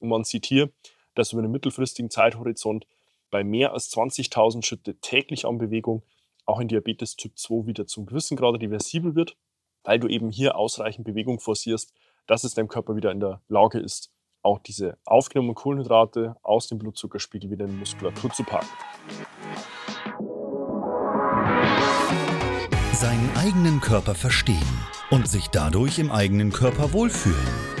Und man sieht hier, dass über einen mittelfristigen Zeithorizont bei mehr als 20.000 Schritte täglich an Bewegung auch in Diabetes Typ 2 wieder zum gewissen Grade reversibel wird, weil du eben hier ausreichend Bewegung forcierst, dass es deinem Körper wieder in der Lage ist, auch diese aufgenommenen Kohlenhydrate aus dem Blutzuckerspiegel wieder in die Muskulatur zu packen. Seinen eigenen Körper verstehen und sich dadurch im eigenen Körper wohlfühlen.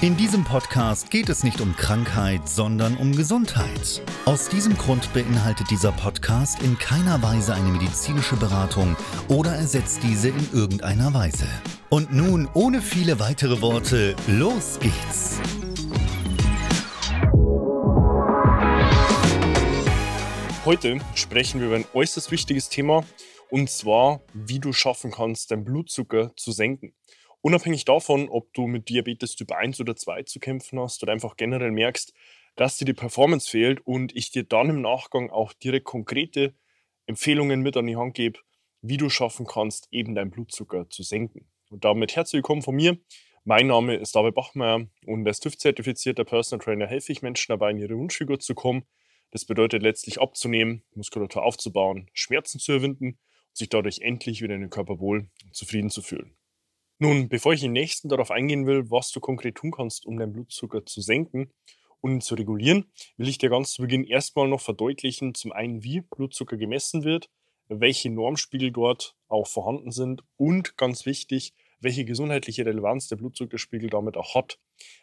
In diesem Podcast geht es nicht um Krankheit, sondern um Gesundheit. Aus diesem Grund beinhaltet dieser Podcast in keiner Weise eine medizinische Beratung oder ersetzt diese in irgendeiner Weise. Und nun, ohne viele weitere Worte, los geht's! Heute sprechen wir über ein äußerst wichtiges Thema und zwar, wie du schaffen kannst, deinen Blutzucker zu senken. Unabhängig davon, ob du mit Diabetes Typ 1 oder 2 zu kämpfen hast oder einfach generell merkst, dass dir die Performance fehlt und ich dir dann im Nachgang auch direkt konkrete Empfehlungen mit an die Hand gebe, wie du schaffen kannst, eben deinen Blutzucker zu senken. Und damit herzlich willkommen von mir. Mein Name ist David Bachmeier und als TÜV-zertifizierter Personal Trainer helfe ich Menschen dabei, in ihre Wunschfigur zu kommen. Das bedeutet letztlich abzunehmen, Muskulatur aufzubauen, Schmerzen zu überwinden und sich dadurch endlich wieder in den Körper wohl und zufrieden zu fühlen. Nun, bevor ich im nächsten darauf eingehen will, was du konkret tun kannst, um deinen Blutzucker zu senken und zu regulieren, will ich dir ganz zu Beginn erstmal noch verdeutlichen, zum einen, wie Blutzucker gemessen wird, welche Normspiegel dort auch vorhanden sind und ganz wichtig, welche gesundheitliche Relevanz der Blutzuckerspiegel damit auch hat.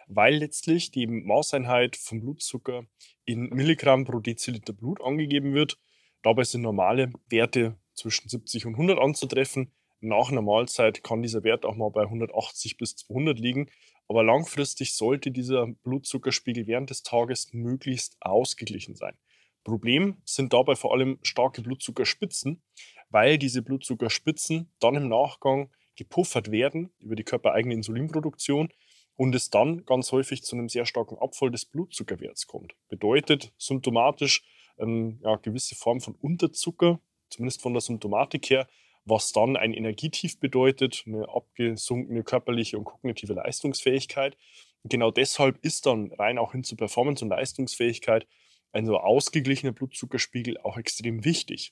Weil letztlich die Maßeinheit vom Blutzucker in Milligramm pro Deziliter Blut angegeben wird. Dabei sind normale Werte zwischen 70 und 100 anzutreffen. Nach einer Mahlzeit kann dieser Wert auch mal bei 180 bis 200 liegen. Aber langfristig sollte dieser Blutzuckerspiegel während des Tages möglichst ausgeglichen sein. Problem sind dabei vor allem starke Blutzuckerspitzen, weil diese Blutzuckerspitzen dann im Nachgang gepuffert werden über die körpereigene Insulinproduktion und es dann ganz häufig zu einem sehr starken Abfall des Blutzuckerwerts kommt. Bedeutet symptomatisch ähm, ja, gewisse Form von Unterzucker, zumindest von der Symptomatik her, was dann ein Energietief bedeutet, eine abgesunkene körperliche und kognitive Leistungsfähigkeit. Und genau deshalb ist dann rein auch hin zu Performance und Leistungsfähigkeit ein so ausgeglichener Blutzuckerspiegel auch extrem wichtig.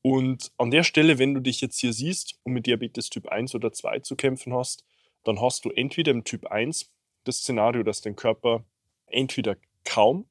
Und an der Stelle, wenn du dich jetzt hier siehst und mit Diabetes Typ 1 oder 2 zu kämpfen hast, dann hast du entweder im Typ 1 das Szenario, dass dein Körper entweder kaum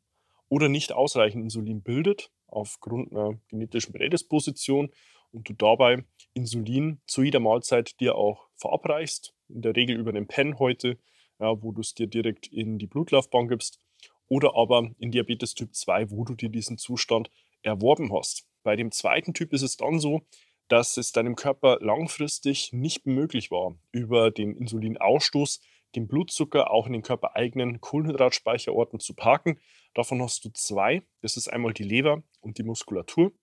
oder nicht ausreichend Insulin bildet, aufgrund einer genetischen Prädisposition, und du dabei Insulin zu jeder Mahlzeit dir auch verabreichst, in der Regel über den Pen heute, ja, wo du es dir direkt in die Blutlaufbahn gibst, oder aber in Diabetes Typ 2, wo du dir diesen Zustand erworben hast. Bei dem zweiten Typ ist es dann so, dass es deinem Körper langfristig nicht möglich war, über den Insulinausstoß den Blutzucker auch in den körpereigenen Kohlenhydratspeicherorten zu parken. Davon hast du zwei. Das ist einmal die Leber und die Muskulatur.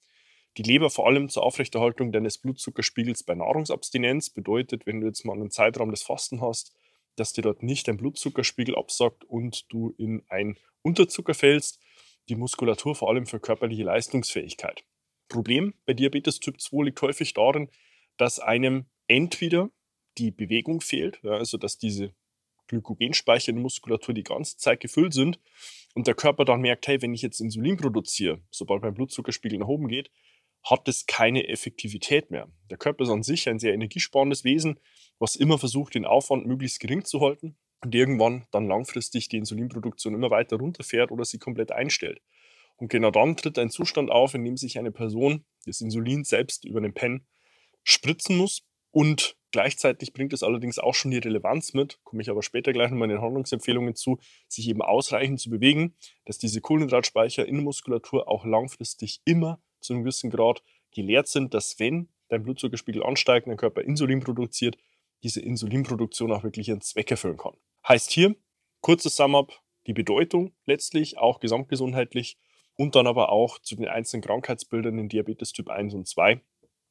Die Leber vor allem zur Aufrechterhaltung deines Blutzuckerspiegels bei Nahrungsabstinenz bedeutet, wenn du jetzt mal einen Zeitraum des Fasten hast, dass dir dort nicht dein Blutzuckerspiegel absackt und du in ein Unterzucker fällst, die Muskulatur vor allem für körperliche Leistungsfähigkeit. Problem bei Diabetes Typ 2 liegt häufig darin, dass einem entweder die Bewegung fehlt, ja, also dass diese Glykogenspeicher in der Muskulatur die ganze Zeit gefüllt sind und der Körper dann merkt, hey, wenn ich jetzt Insulin produziere, sobald mein Blutzuckerspiegel nach oben geht, hat es keine Effektivität mehr. Der Körper ist an sich ein sehr energiesparendes Wesen, was immer versucht, den Aufwand möglichst gering zu halten und irgendwann dann langfristig die Insulinproduktion immer weiter runterfährt oder sie komplett einstellt. Und genau dann tritt ein Zustand auf, in dem sich eine Person das Insulin selbst über den Pen spritzen muss. Und gleichzeitig bringt es allerdings auch schon die Relevanz mit, komme ich aber später gleich nochmal in den Handlungsempfehlungen zu, sich eben ausreichend zu bewegen, dass diese Kohlenhydratspeicher in der Muskulatur auch langfristig immer zu einem gewissen Grad geleert sind, dass wenn dein Blutzuckerspiegel ansteigt dein Körper Insulin produziert, diese Insulinproduktion auch wirklich ihren Zweck erfüllen kann. Heißt hier, kurzes Sum-up, die Bedeutung letztlich, auch gesamtgesundheitlich und dann aber auch zu den einzelnen Krankheitsbildern in Diabetes Typ 1 und 2,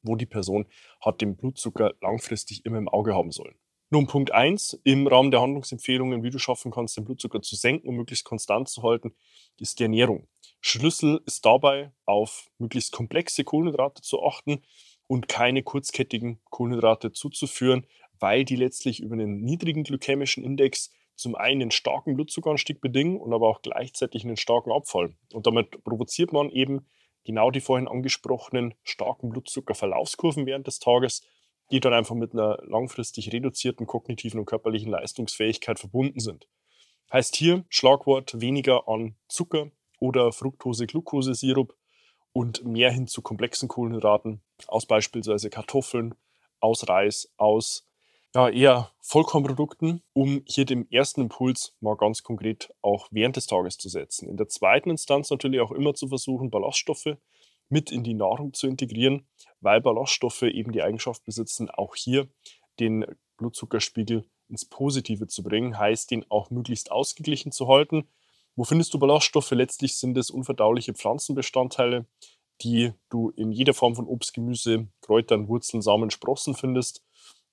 wo die Person hat den Blutzucker langfristig immer im Auge haben sollen. Nun Punkt 1 im Rahmen der Handlungsempfehlungen, wie du schaffen kannst, den Blutzucker zu senken und möglichst konstant zu halten, ist die Ernährung. Schlüssel ist dabei, auf möglichst komplexe Kohlenhydrate zu achten und keine kurzkettigen Kohlenhydrate zuzuführen, weil die letztlich über einen niedrigen glykämischen Index zum einen einen starken Blutzuckeranstieg bedingen und aber auch gleichzeitig einen starken Abfall. Und damit provoziert man eben genau die vorhin angesprochenen starken Blutzuckerverlaufskurven während des Tages, die dann einfach mit einer langfristig reduzierten kognitiven und körperlichen Leistungsfähigkeit verbunden sind. Heißt hier Schlagwort weniger an Zucker oder Fructose-Glucose-Sirup und mehr hin zu komplexen Kohlenhydraten aus beispielsweise Kartoffeln, aus Reis, aus ja, eher Vollkornprodukten, um hier den ersten Impuls mal ganz konkret auch während des Tages zu setzen. In der zweiten Instanz natürlich auch immer zu versuchen, Ballaststoffe mit in die Nahrung zu integrieren, weil Ballaststoffe eben die Eigenschaft besitzen, auch hier den Blutzuckerspiegel ins Positive zu bringen, heißt, den auch möglichst ausgeglichen zu halten. Wo findest du Ballaststoffe? Letztlich sind es unverdauliche Pflanzenbestandteile, die du in jeder Form von Obst, Gemüse, Kräutern, Wurzeln, Samen, Sprossen findest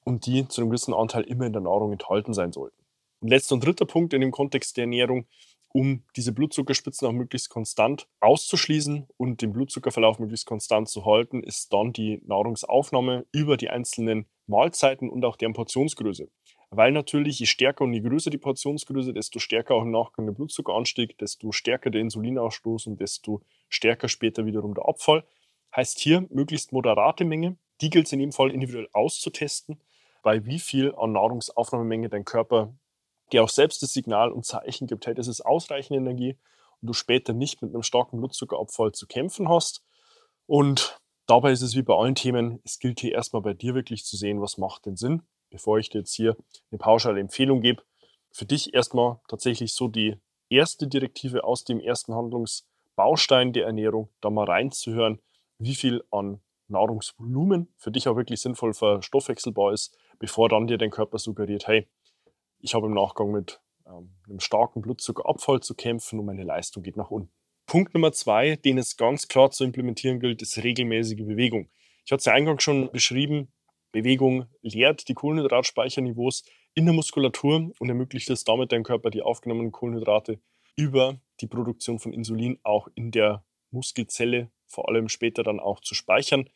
und die zu einem gewissen Anteil immer in der Nahrung enthalten sein sollten. Und letzter und dritter Punkt in dem Kontext der Ernährung, um diese Blutzuckerspitzen auch möglichst konstant auszuschließen und den Blutzuckerverlauf möglichst konstant zu halten, ist dann die Nahrungsaufnahme über die einzelnen Mahlzeiten und auch deren Portionsgröße. Weil natürlich, je stärker und je größer die Portionsgröße, desto stärker auch im Nachgang der Blutzuckeranstieg, desto stärker der Insulinausstoß und desto stärker später wiederum der Abfall. Heißt hier möglichst moderate Menge. Die gilt es in jedem Fall individuell auszutesten bei wie viel an Nahrungsaufnahmemenge dein Körper dir auch selbst das Signal und Zeichen gibt, hey, das ist ausreichend Energie und du später nicht mit einem starken Blutzuckerabfall zu kämpfen hast. Und dabei ist es wie bei allen Themen, es gilt hier erstmal bei dir wirklich zu sehen, was macht denn Sinn, bevor ich dir jetzt hier eine pauschale Empfehlung gebe. Für dich erstmal tatsächlich so die erste Direktive aus dem ersten Handlungsbaustein der Ernährung, da mal reinzuhören, wie viel an Nahrungsvolumen für dich auch wirklich sinnvoll verstoffwechselbar ist, bevor dann dir dein Körper suggeriert, hey, ich habe im Nachgang mit ähm, einem starken Blutzuckerabfall zu kämpfen und meine Leistung geht nach unten. Punkt Nummer zwei, den es ganz klar zu implementieren gilt, ist regelmäßige Bewegung. Ich hatte es ja eingangs schon beschrieben, Bewegung leert die Kohlenhydratspeicherniveaus in der Muskulatur und ermöglicht es damit deinem Körper die aufgenommenen Kohlenhydrate über die Produktion von Insulin auch in der Muskelzelle vor allem später dann auch zu speichern.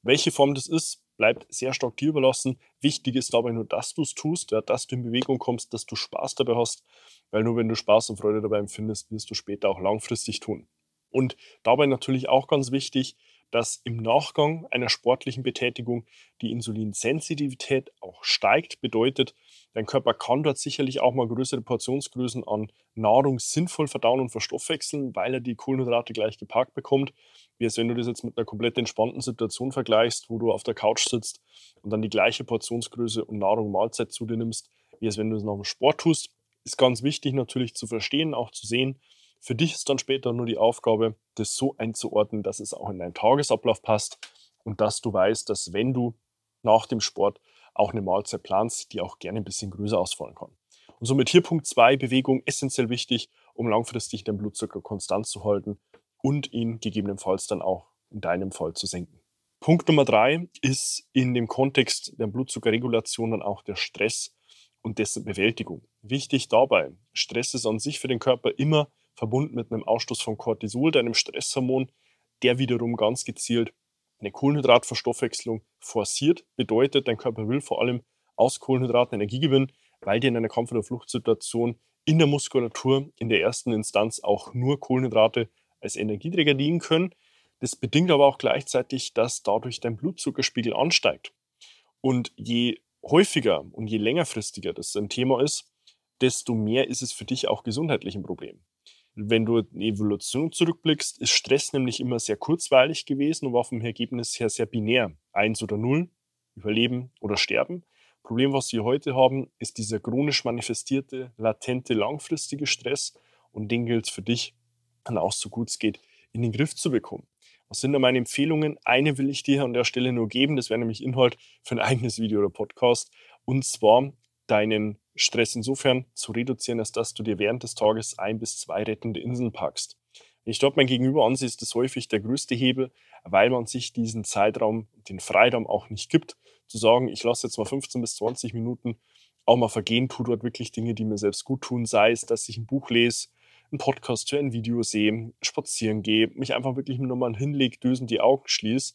Welche Form das ist, bleibt sehr stark dir überlassen. Wichtig ist dabei nur, dass du es tust, ja, dass du in Bewegung kommst, dass du Spaß dabei hast, weil nur wenn du Spaß und Freude dabei empfindest, wirst du später auch langfristig tun. Und dabei natürlich auch ganz wichtig, dass im Nachgang einer sportlichen Betätigung die Insulinsensitivität auch steigt. Bedeutet, dein Körper kann dort sicherlich auch mal größere Portionsgrößen an Nahrung sinnvoll verdauen und verstoffwechseln, weil er die Kohlenhydrate gleich geparkt bekommt. Wie als wenn du das jetzt mit einer komplett entspannten Situation vergleichst, wo du auf der Couch sitzt und dann die gleiche Portionsgröße und Nahrung Mahlzeit zu dir nimmst, wie als wenn du es nach dem Sport tust. Ist ganz wichtig natürlich zu verstehen, auch zu sehen, für dich ist dann später nur die Aufgabe, das so einzuordnen, dass es auch in deinen Tagesablauf passt und dass du weißt, dass wenn du nach dem Sport auch eine Mahlzeit planst, die auch gerne ein bisschen größer ausfallen kann. Und somit hier Punkt 2, Bewegung essentiell wichtig, um langfristig den Blutzucker konstant zu halten und ihn gegebenenfalls dann auch in deinem Fall zu senken. Punkt Nummer 3 ist in dem Kontext der Blutzuckerregulation dann auch der Stress und dessen Bewältigung. Wichtig dabei, Stress ist an sich für den Körper immer verbunden mit einem Ausstoß von Cortisol, deinem Stresshormon, der wiederum ganz gezielt eine Kohlenhydratverstoffwechslung forciert. Bedeutet, dein Körper will vor allem aus Kohlenhydraten Energie gewinnen, weil dir in einer Kampf- oder Fluchtsituation in der Muskulatur in der ersten Instanz auch nur Kohlenhydrate als Energieträger dienen können. Das bedingt aber auch gleichzeitig, dass dadurch dein Blutzuckerspiegel ansteigt. Und je häufiger und je längerfristiger das ein Thema ist, desto mehr ist es für dich auch gesundheitlich ein Problem. Wenn du in die Evolution zurückblickst, ist Stress nämlich immer sehr kurzweilig gewesen und war vom Ergebnis her sehr binär. Eins oder null, überleben oder sterben. Problem, was wir heute haben, ist dieser chronisch manifestierte, latente, langfristige Stress und den gilt es für dich dann auch so gut es geht in den Griff zu bekommen. Was sind da meine Empfehlungen? Eine will ich dir an der Stelle nur geben, das wäre nämlich Inhalt für ein eigenes Video oder Podcast, und zwar deinen Stress insofern zu reduzieren, als dass du dir während des Tages ein bis zwei rettende Inseln packst. Ich dort mein Gegenüber ansehe, ist das häufig der größte Hebel, weil man sich diesen Zeitraum, den Freiraum auch nicht gibt zu sagen, ich lasse jetzt mal 15 bis 20 Minuten auch mal vergehen, tue dort wirklich Dinge, die mir selbst gut tun, sei es, dass ich ein Buch lese, einen Podcast höre, ein Video sehe, spazieren gehe, mich einfach wirklich nur mal hinlege, dösen die Augen schließe,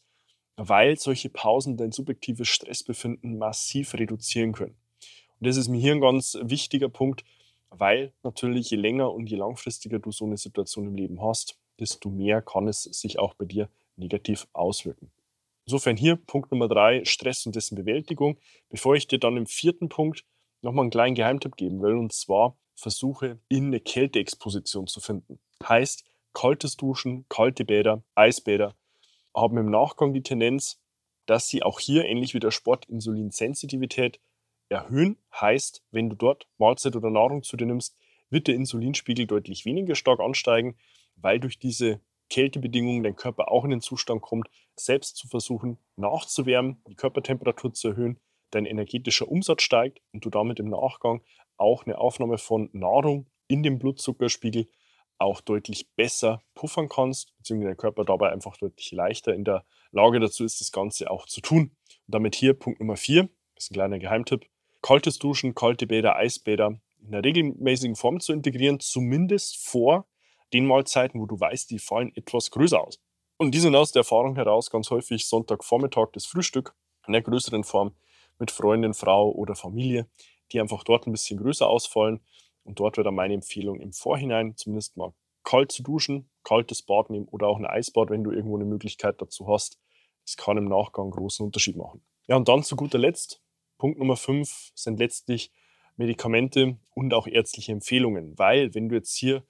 weil solche Pausen dein subjektives Stressbefinden massiv reduzieren können. Und das ist mir hier ein ganz wichtiger Punkt, weil natürlich je länger und je langfristiger du so eine Situation im Leben hast, desto mehr kann es sich auch bei dir negativ auswirken. Insofern hier Punkt Nummer drei, Stress und dessen Bewältigung. Bevor ich dir dann im vierten Punkt nochmal einen kleinen Geheimtipp geben will, und zwar versuche in eine Kälteexposition zu finden. Heißt, kaltes Duschen, kalte Bäder, Eisbäder haben im Nachgang die Tendenz, dass sie auch hier ähnlich wie der Sport Insulinsensitivität erhöhen. Heißt, wenn du dort Mahlzeit oder Nahrung zu dir nimmst, wird der Insulinspiegel deutlich weniger stark ansteigen, weil durch diese Kältebedingungen dein Körper auch in den Zustand kommt, selbst zu versuchen nachzuwärmen, die Körpertemperatur zu erhöhen, dein energetischer Umsatz steigt und du damit im Nachgang auch eine Aufnahme von Nahrung in den Blutzuckerspiegel auch deutlich besser puffern kannst, beziehungsweise dein Körper dabei einfach deutlich leichter in der Lage dazu ist, das Ganze auch zu tun. Und damit hier Punkt Nummer vier, das ist ein kleiner Geheimtipp, kaltes Duschen, kalte Bäder, Eisbäder in einer regelmäßigen Form zu integrieren, zumindest vor den Mahlzeiten, wo du weißt, die fallen etwas größer aus. Und die sind aus der Erfahrung heraus ganz häufig Sonntagvormittag das Frühstück in der größeren Form mit Freundin, Frau oder Familie, die einfach dort ein bisschen größer ausfallen. Und dort wäre dann meine Empfehlung im Vorhinein zumindest mal kalt zu duschen, kaltes Bad nehmen oder auch ein Eisbad, wenn du irgendwo eine Möglichkeit dazu hast. Das kann im Nachgang einen großen Unterschied machen. Ja, und dann zu guter Letzt, Punkt Nummer 5 sind letztlich Medikamente und auch ärztliche Empfehlungen, weil wenn du jetzt hier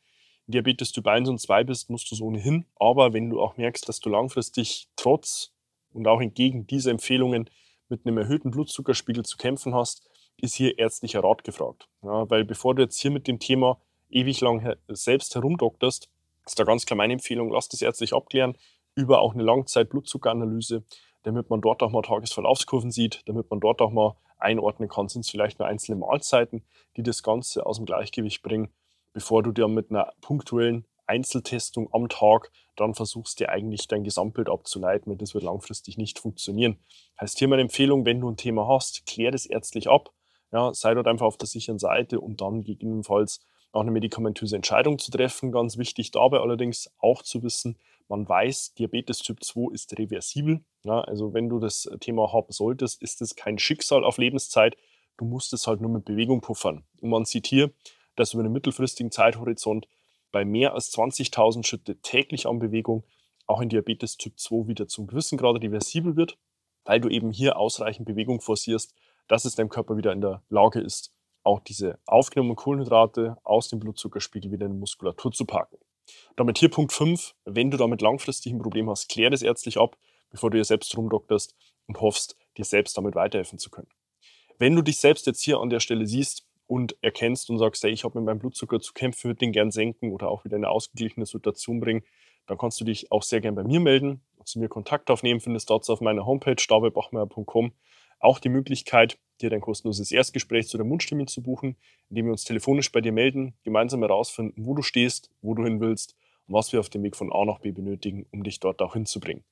Diabetes Typ 1 und 2 bist, musst du es ohnehin. Aber wenn du auch merkst, dass du langfristig trotz und auch entgegen dieser Empfehlungen mit einem erhöhten Blutzuckerspiegel zu kämpfen hast, ist hier ärztlicher Rat gefragt. Ja, weil bevor du jetzt hier mit dem Thema ewig lang selbst herumdokterst, ist da ganz klar meine Empfehlung, lass das ärztlich abklären über auch eine Langzeit-Blutzuckeranalyse, damit man dort auch mal Tagesverlaufskurven sieht, damit man dort auch mal einordnen kann, sind es vielleicht nur einzelne Mahlzeiten, die das Ganze aus dem Gleichgewicht bringen bevor du dir mit einer punktuellen Einzeltestung am Tag dann versuchst, dir eigentlich dein Gesamtbild abzuleiten, weil das wird langfristig nicht funktionieren. Heißt hier meine Empfehlung, wenn du ein Thema hast, klär das ärztlich ab. Ja, sei dort einfach auf der sicheren Seite und dann gegebenenfalls auch eine medikamentöse Entscheidung zu treffen. Ganz wichtig dabei allerdings auch zu wissen, man weiß, Diabetes Typ 2 ist reversibel. Ja, also wenn du das Thema haben solltest, ist es kein Schicksal auf Lebenszeit. Du musst es halt nur mit Bewegung puffern. Und man sieht hier, dass über einen mittelfristigen Zeithorizont bei mehr als 20.000 Schritte täglich an Bewegung auch in Diabetes Typ 2 wieder zum gewissen Grad reversibel wird, weil du eben hier ausreichend Bewegung forcierst, dass es deinem Körper wieder in der Lage ist, auch diese aufgenommenen Kohlenhydrate aus dem Blutzuckerspiegel wieder in die Muskulatur zu packen. Damit hier Punkt 5, wenn du damit langfristig ein Problem hast, klär das ärztlich ab, bevor du dir selbst rumdokterst und hoffst, dir selbst damit weiterhelfen zu können. Wenn du dich selbst jetzt hier an der Stelle siehst, und erkennst und sagst, hey, ich habe mit meinem Blutzucker zu kämpfen, würde den gern senken oder auch wieder in eine ausgeglichene Situation bringen, dann kannst du dich auch sehr gern bei mir melden, zu mir Kontakt aufnehmen, findest dazu auf meiner Homepage davidbachmeier.com auch die Möglichkeit, dir dein kostenloses Erstgespräch zu der Mundstimme zu buchen, indem wir uns telefonisch bei dir melden, gemeinsam herausfinden, wo du stehst, wo du hin willst und was wir auf dem Weg von A nach B benötigen, um dich dort auch hinzubringen.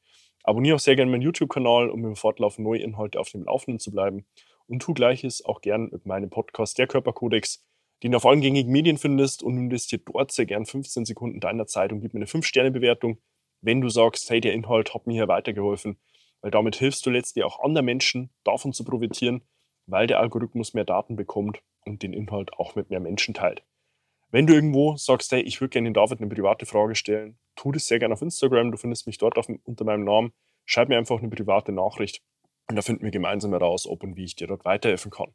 Abonniere auch sehr gerne meinen YouTube-Kanal, um im Fortlauf neue Inhalte auf dem Laufenden zu bleiben. Und tu gleiches auch gern mit meinem Podcast Der Körperkodex, den du auf allen gängigen Medien findest. Und investiert dort sehr gern 15 Sekunden deiner Zeit und gib mir eine 5-Sterne-Bewertung, wenn du sagst, hey, der Inhalt hat mir hier weitergeholfen, weil damit hilfst du letztlich auch anderen Menschen davon zu profitieren, weil der Algorithmus mehr Daten bekommt und den Inhalt auch mit mehr Menschen teilt. Wenn du irgendwo sagst, hey, ich würde gerne den David eine private Frage stellen, tu das sehr gerne auf Instagram, du findest mich dort auf, unter meinem Namen, schreib mir einfach eine private Nachricht und da finden wir gemeinsam heraus, ob und wie ich dir dort weiterhelfen kann.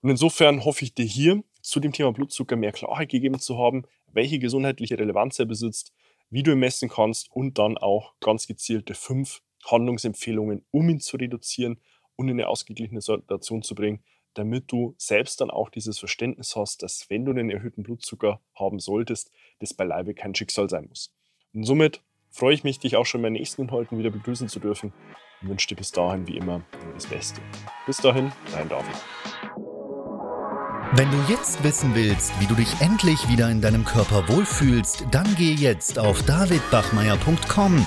Und insofern hoffe ich dir hier zu dem Thema Blutzucker mehr Klarheit gegeben zu haben, welche gesundheitliche Relevanz er besitzt, wie du ihn messen kannst und dann auch ganz gezielte fünf Handlungsempfehlungen, um ihn zu reduzieren und in eine ausgeglichene Situation zu bringen, damit du selbst dann auch dieses Verständnis hast, dass wenn du einen erhöhten Blutzucker haben solltest, das beileibe kein Schicksal sein muss. Und somit freue ich mich, dich auch schon in meinen nächsten Inhalten wieder begrüßen zu dürfen und wünsche dir bis dahin wie immer nur das Beste. Bis dahin, dein David. Wenn du jetzt wissen willst, wie du dich endlich wieder in deinem Körper wohlfühlst, dann geh jetzt auf davidbachmeier.com